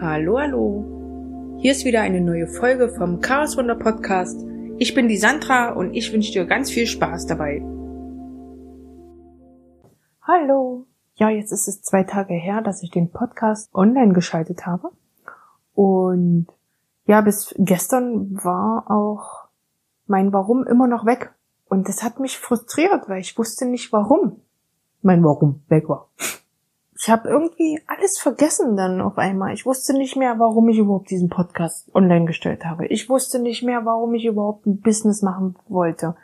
Hallo, hallo. Hier ist wieder eine neue Folge vom Chaos Wunder Podcast. Ich bin die Sandra und ich wünsche dir ganz viel Spaß dabei. Hallo. Ja, jetzt ist es zwei Tage her, dass ich den Podcast online geschaltet habe. Und ja, bis gestern war auch mein Warum immer noch weg. Und das hat mich frustriert, weil ich wusste nicht warum mein Warum weg war ich habe irgendwie alles vergessen dann auf einmal. Ich wusste nicht mehr, warum ich überhaupt diesen Podcast online gestellt habe. Ich wusste nicht mehr, warum ich überhaupt ein Business machen wollte.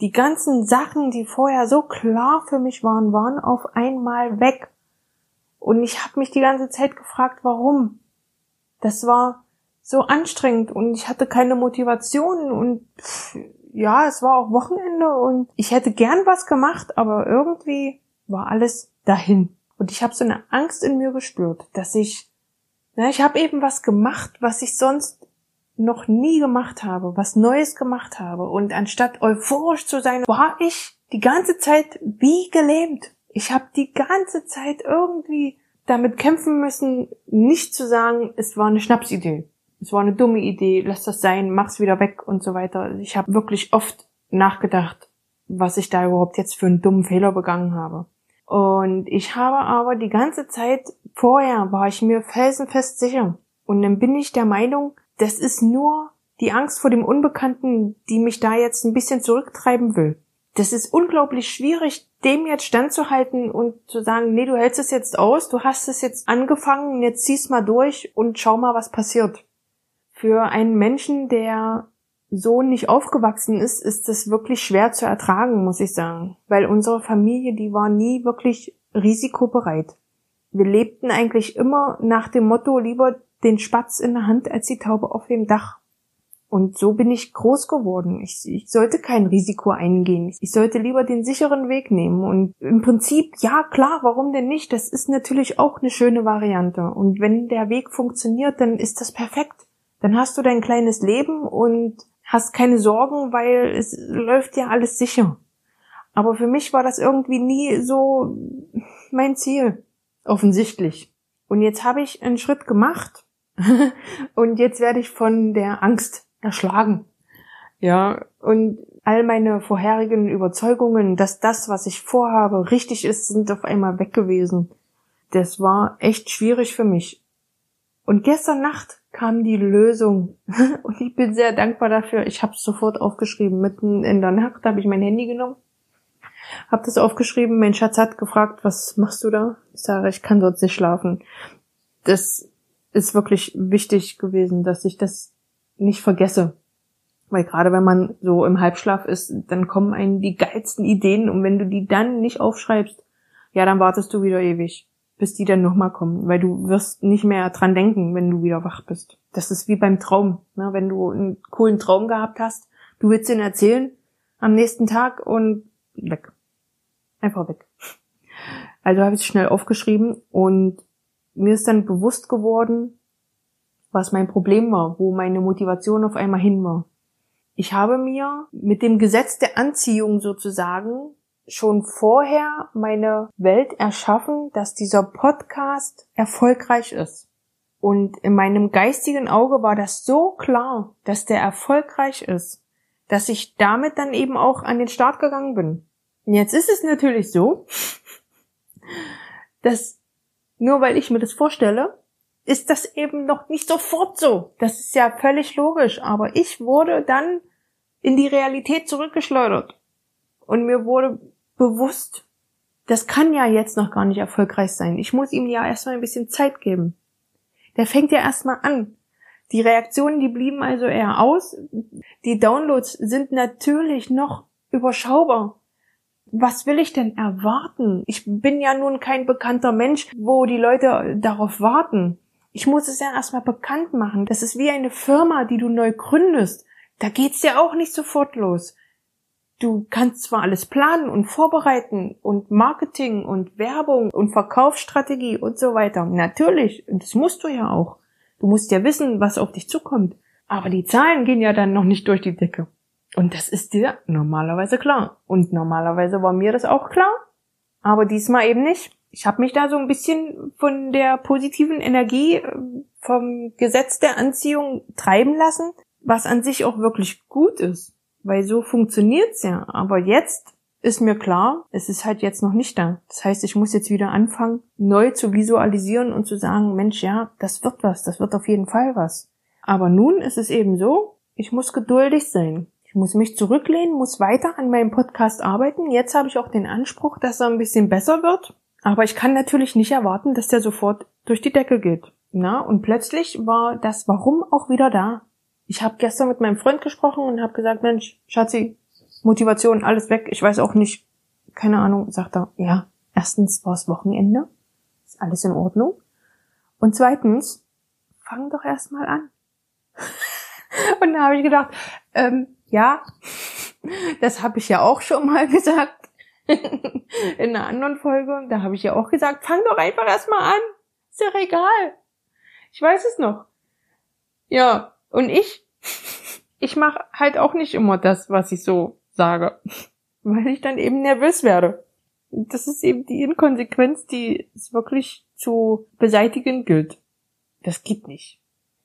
Die ganzen Sachen, die vorher so klar für mich waren, waren auf einmal weg. Und ich habe mich die ganze Zeit gefragt, warum. Das war so anstrengend und ich hatte keine Motivation und pff, ja, es war auch Wochenende und ich hätte gern was gemacht, aber irgendwie war alles dahin. Und ich habe so eine Angst in mir gespürt, dass ich, na, ich habe eben was gemacht, was ich sonst noch nie gemacht habe, was Neues gemacht habe. Und anstatt euphorisch zu sein, war ich die ganze Zeit wie gelähmt. Ich habe die ganze Zeit irgendwie damit kämpfen müssen, nicht zu sagen, es war eine Schnapsidee. Es war eine dumme Idee, lass das sein, mach's wieder weg und so weiter. Ich habe wirklich oft nachgedacht, was ich da überhaupt jetzt für einen dummen Fehler begangen habe. Und ich habe aber die ganze Zeit vorher war ich mir felsenfest sicher. Und dann bin ich der Meinung, das ist nur die Angst vor dem Unbekannten, die mich da jetzt ein bisschen zurücktreiben will. Das ist unglaublich schwierig, dem jetzt standzuhalten und zu sagen, nee, du hältst es jetzt aus, du hast es jetzt angefangen, jetzt zieh's mal durch und schau mal, was passiert. Für einen Menschen, der so nicht aufgewachsen ist, ist das wirklich schwer zu ertragen, muss ich sagen. Weil unsere Familie, die war nie wirklich risikobereit. Wir lebten eigentlich immer nach dem Motto, lieber den Spatz in der Hand als die Taube auf dem Dach. Und so bin ich groß geworden. Ich, ich sollte kein Risiko eingehen. Ich sollte lieber den sicheren Weg nehmen. Und im Prinzip, ja klar, warum denn nicht? Das ist natürlich auch eine schöne Variante. Und wenn der Weg funktioniert, dann ist das perfekt. Dann hast du dein kleines Leben und hast keine Sorgen, weil es läuft ja alles sicher. Aber für mich war das irgendwie nie so mein Ziel, offensichtlich. Und jetzt habe ich einen Schritt gemacht und jetzt werde ich von der Angst erschlagen. Ja, und all meine vorherigen Überzeugungen, dass das, was ich vorhabe, richtig ist, sind auf einmal weg gewesen. Das war echt schwierig für mich. Und gestern Nacht kam die Lösung. Und ich bin sehr dankbar dafür. Ich habe es sofort aufgeschrieben. Mitten in der Nacht habe ich mein Handy genommen, habe das aufgeschrieben. Mein Schatz hat gefragt, was machst du da? Ich sage, ich kann dort nicht schlafen. Das ist wirklich wichtig gewesen, dass ich das nicht vergesse. Weil gerade wenn man so im Halbschlaf ist, dann kommen einem die geilsten Ideen und wenn du die dann nicht aufschreibst, ja, dann wartest du wieder ewig bis die dann nochmal kommen, weil du wirst nicht mehr dran denken, wenn du wieder wach bist. Das ist wie beim Traum, ne? wenn du einen coolen Traum gehabt hast, du willst ihn erzählen am nächsten Tag und weg. Einfach weg. Also habe ich es schnell aufgeschrieben und mir ist dann bewusst geworden, was mein Problem war, wo meine Motivation auf einmal hin war. Ich habe mir mit dem Gesetz der Anziehung sozusagen schon vorher meine Welt erschaffen, dass dieser Podcast erfolgreich ist. Und in meinem geistigen Auge war das so klar, dass der erfolgreich ist, dass ich damit dann eben auch an den Start gegangen bin. Und jetzt ist es natürlich so, dass nur weil ich mir das vorstelle, ist das eben noch nicht sofort so. Das ist ja völlig logisch. Aber ich wurde dann in die Realität zurückgeschleudert. Und mir wurde bewusst, das kann ja jetzt noch gar nicht erfolgreich sein. Ich muss ihm ja erstmal ein bisschen Zeit geben. Der fängt ja erstmal an. Die Reaktionen, die blieben also eher aus. Die Downloads sind natürlich noch überschaubar. Was will ich denn erwarten? Ich bin ja nun kein bekannter Mensch, wo die Leute darauf warten. Ich muss es ja erstmal bekannt machen. Das ist wie eine Firma, die du neu gründest. Da geht's ja auch nicht sofort los. Du kannst zwar alles planen und vorbereiten und Marketing und Werbung und Verkaufsstrategie und so weiter. Natürlich, und das musst du ja auch. Du musst ja wissen, was auf dich zukommt. Aber die Zahlen gehen ja dann noch nicht durch die Decke. Und das ist dir normalerweise klar. Und normalerweise war mir das auch klar. Aber diesmal eben nicht. ich habe mich da so ein bisschen von der positiven Energie äh, vom Gesetz der Anziehung treiben lassen, was an sich auch wirklich gut ist, weil so funktioniert's ja. Aber jetzt ist mir klar, es ist halt jetzt noch nicht da. Das heißt, ich muss jetzt wieder anfangen, neu zu visualisieren und zu sagen, Mensch, ja, das wird was, das wird auf jeden Fall was. Aber nun ist es eben so, ich muss geduldig sein. Ich muss mich zurücklehnen, muss weiter an meinem Podcast arbeiten. Jetzt habe ich auch den Anspruch, dass er ein bisschen besser wird. Aber ich kann natürlich nicht erwarten, dass der sofort durch die Decke geht. Na, und plötzlich war das Warum auch wieder da. Ich habe gestern mit meinem Freund gesprochen und habe gesagt, Mensch, Schatzi, Motivation, alles weg. Ich weiß auch nicht, keine Ahnung, sagt er, ja, erstens war es Wochenende, ist alles in Ordnung. Und zweitens, fang doch erstmal an. und da habe ich gedacht, ähm, ja, das habe ich ja auch schon mal gesagt in einer anderen Folge. Da habe ich ja auch gesagt, fang doch einfach erstmal an. Ist ja egal. Ich weiß es noch. Ja, und ich, ich mache halt auch nicht immer das, was ich so sage, weil ich dann eben nervös werde. Das ist eben die Inkonsequenz, die es wirklich zu beseitigen gilt. Das geht nicht.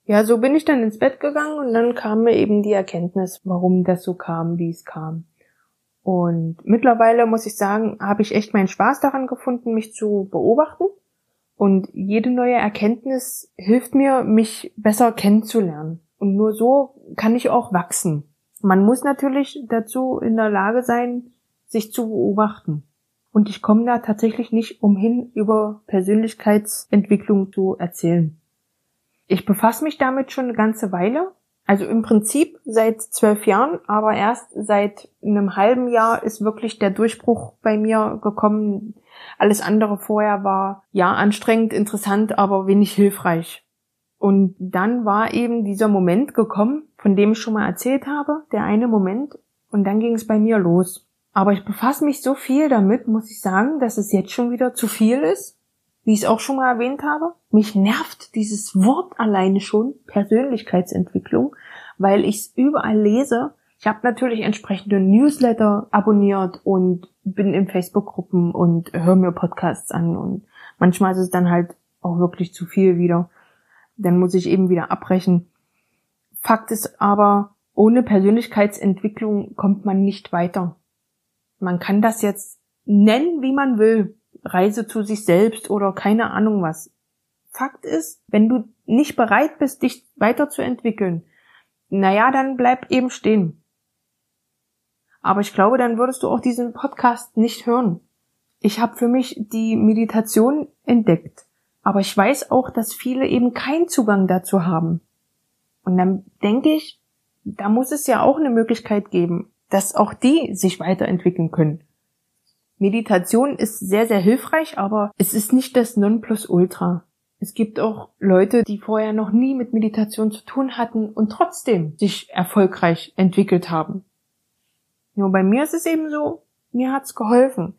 Ja, so bin ich dann ins Bett gegangen und dann kam mir eben die Erkenntnis, warum das so kam, wie es kam. Und mittlerweile muss ich sagen, habe ich echt meinen Spaß daran gefunden, mich zu beobachten. Und jede neue Erkenntnis hilft mir, mich besser kennenzulernen. Und nur so kann ich auch wachsen. Man muss natürlich dazu in der Lage sein, sich zu beobachten. Und ich komme da tatsächlich nicht umhin, über Persönlichkeitsentwicklung zu erzählen. Ich befasse mich damit schon eine ganze Weile also im Prinzip seit zwölf Jahren, aber erst seit einem halben Jahr ist wirklich der Durchbruch bei mir gekommen. Alles andere vorher war ja anstrengend, interessant, aber wenig hilfreich. Und dann war eben dieser Moment gekommen, von dem ich schon mal erzählt habe, der eine Moment, und dann ging es bei mir los. Aber ich befasse mich so viel damit, muss ich sagen, dass es jetzt schon wieder zu viel ist wie ich es auch schon mal erwähnt habe. Mich nervt dieses Wort alleine schon, Persönlichkeitsentwicklung, weil ich es überall lese. Ich habe natürlich entsprechende Newsletter abonniert und bin in Facebook-Gruppen und höre mir Podcasts an und manchmal ist es dann halt auch wirklich zu viel wieder. Dann muss ich eben wieder abbrechen. Fakt ist aber, ohne Persönlichkeitsentwicklung kommt man nicht weiter. Man kann das jetzt nennen, wie man will. Reise zu sich selbst oder keine Ahnung was. Fakt ist, wenn du nicht bereit bist, dich weiterzuentwickeln, naja, dann bleib eben stehen. Aber ich glaube, dann würdest du auch diesen Podcast nicht hören. Ich habe für mich die Meditation entdeckt, aber ich weiß auch, dass viele eben keinen Zugang dazu haben. Und dann denke ich, da muss es ja auch eine Möglichkeit geben, dass auch die sich weiterentwickeln können. Meditation ist sehr, sehr hilfreich, aber es ist nicht das Nonplusultra. Es gibt auch Leute, die vorher noch nie mit Meditation zu tun hatten und trotzdem sich erfolgreich entwickelt haben. Nur bei mir ist es eben so, mir hat's geholfen.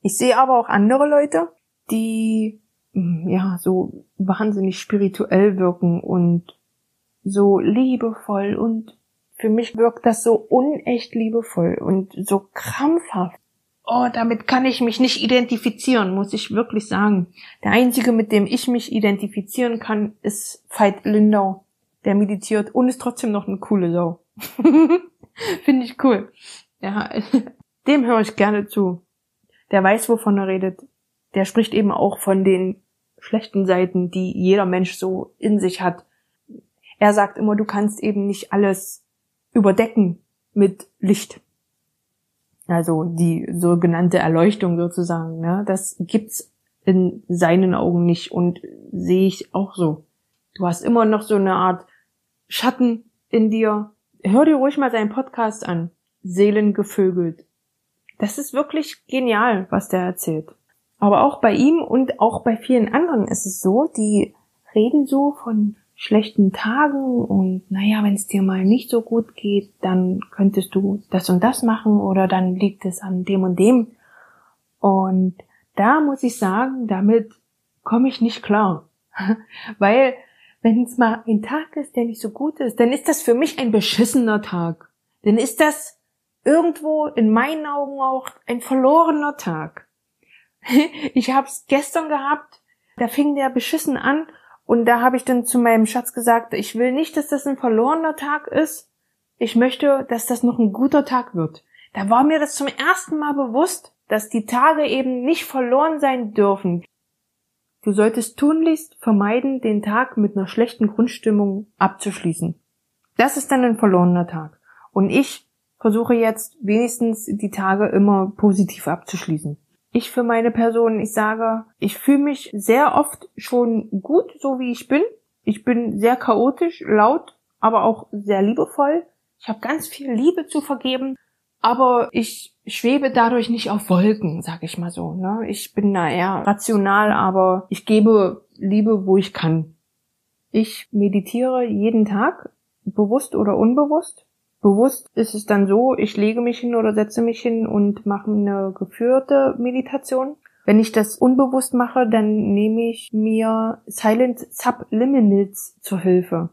Ich sehe aber auch andere Leute, die ja so wahnsinnig spirituell wirken und so liebevoll und für mich wirkt das so unecht liebevoll und so krampfhaft oh, damit kann ich mich nicht identifizieren, muss ich wirklich sagen. Der einzige, mit dem ich mich identifizieren kann, ist Veit Lindau. Der meditiert und ist trotzdem noch eine coole Sau. Finde ich cool. Ja, dem höre ich gerne zu. Der weiß, wovon er redet. Der spricht eben auch von den schlechten Seiten, die jeder Mensch so in sich hat. Er sagt immer, du kannst eben nicht alles überdecken mit Licht. Also die sogenannte Erleuchtung sozusagen, ne? Das gibt's in seinen Augen nicht und sehe ich auch so. Du hast immer noch so eine Art Schatten in dir. Hör dir ruhig mal seinen Podcast an. Seelengevögelt. Das ist wirklich genial, was der erzählt. Aber auch bei ihm und auch bei vielen anderen ist es so, die reden so von schlechten Tagen und naja, wenn es dir mal nicht so gut geht, dann könntest du das und das machen oder dann liegt es an dem und dem. Und da muss ich sagen, damit komme ich nicht klar. Weil wenn es mal ein Tag ist, der nicht so gut ist, dann ist das für mich ein beschissener Tag. Dann ist das irgendwo in meinen Augen auch ein verlorener Tag. ich hab's gestern gehabt, da fing der beschissen an und da habe ich dann zu meinem Schatz gesagt, ich will nicht, dass das ein verlorener Tag ist. Ich möchte, dass das noch ein guter Tag wird. Da war mir das zum ersten Mal bewusst, dass die Tage eben nicht verloren sein dürfen. Du solltest tunlichst vermeiden, den Tag mit einer schlechten Grundstimmung abzuschließen. Das ist dann ein verlorener Tag. Und ich versuche jetzt wenigstens die Tage immer positiv abzuschließen. Ich für meine Person, ich sage, ich fühle mich sehr oft schon gut, so wie ich bin. Ich bin sehr chaotisch, laut, aber auch sehr liebevoll. Ich habe ganz viel Liebe zu vergeben, aber ich schwebe dadurch nicht auf Wolken, sag ich mal so. Ne? Ich bin da eher rational, aber ich gebe Liebe, wo ich kann. Ich meditiere jeden Tag, bewusst oder unbewusst. Bewusst ist es dann so, ich lege mich hin oder setze mich hin und mache eine geführte Meditation. Wenn ich das unbewusst mache, dann nehme ich mir Silent Subliminals zur Hilfe.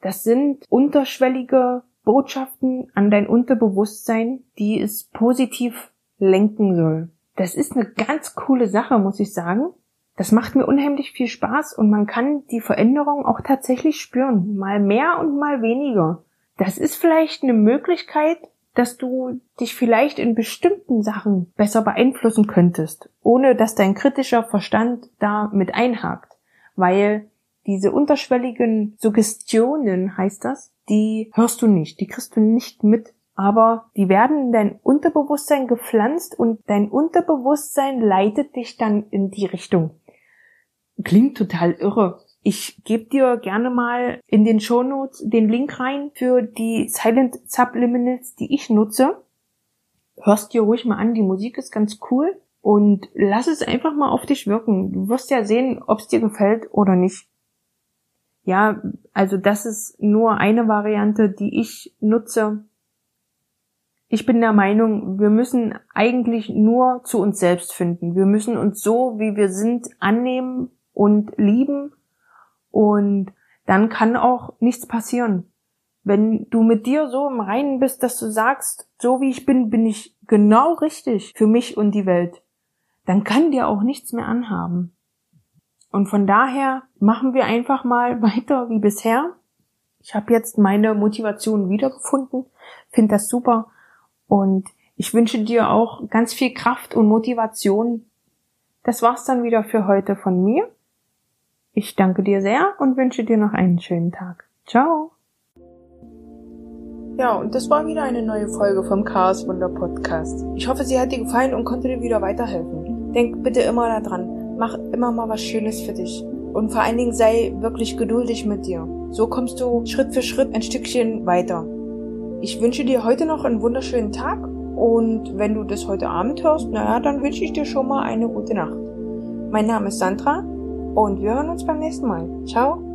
Das sind unterschwellige Botschaften an dein Unterbewusstsein, die es positiv lenken soll. Das ist eine ganz coole Sache, muss ich sagen. Das macht mir unheimlich viel Spaß und man kann die Veränderung auch tatsächlich spüren. Mal mehr und mal weniger. Das ist vielleicht eine Möglichkeit, dass du dich vielleicht in bestimmten Sachen besser beeinflussen könntest, ohne dass dein kritischer Verstand da mit einhakt. Weil diese unterschwelligen Suggestionen, heißt das, die hörst du nicht, die kriegst du nicht mit, aber die werden in dein Unterbewusstsein gepflanzt und dein Unterbewusstsein leitet dich dann in die Richtung. Klingt total irre. Ich gebe dir gerne mal in den Shownotes den Link rein für die Silent Subliminals, die ich nutze. Hörst dir ruhig mal an, die Musik ist ganz cool und lass es einfach mal auf dich wirken. Du wirst ja sehen, ob es dir gefällt oder nicht. Ja, also das ist nur eine Variante, die ich nutze. Ich bin der Meinung, wir müssen eigentlich nur zu uns selbst finden. Wir müssen uns so, wie wir sind, annehmen und lieben und dann kann auch nichts passieren. Wenn du mit dir so im Reinen bist, dass du sagst, so wie ich bin, bin ich genau richtig für mich und die Welt, dann kann dir auch nichts mehr anhaben. Und von daher machen wir einfach mal weiter wie bisher. Ich habe jetzt meine Motivation wiedergefunden, finde das super und ich wünsche dir auch ganz viel Kraft und Motivation. Das war's dann wieder für heute von mir. Ich danke dir sehr und wünsche dir noch einen schönen Tag. Ciao. Ja, und das war wieder eine neue Folge vom Chaos Wunder Podcast. Ich hoffe, sie hat dir gefallen und konnte dir wieder weiterhelfen. Denk bitte immer daran, mach immer mal was Schönes für dich. Und vor allen Dingen sei wirklich geduldig mit dir. So kommst du Schritt für Schritt ein Stückchen weiter. Ich wünsche dir heute noch einen wunderschönen Tag und wenn du das heute Abend hörst, naja, dann wünsche ich dir schon mal eine gute Nacht. Mein Name ist Sandra und wir hören uns beim nächsten Mal. Ciao.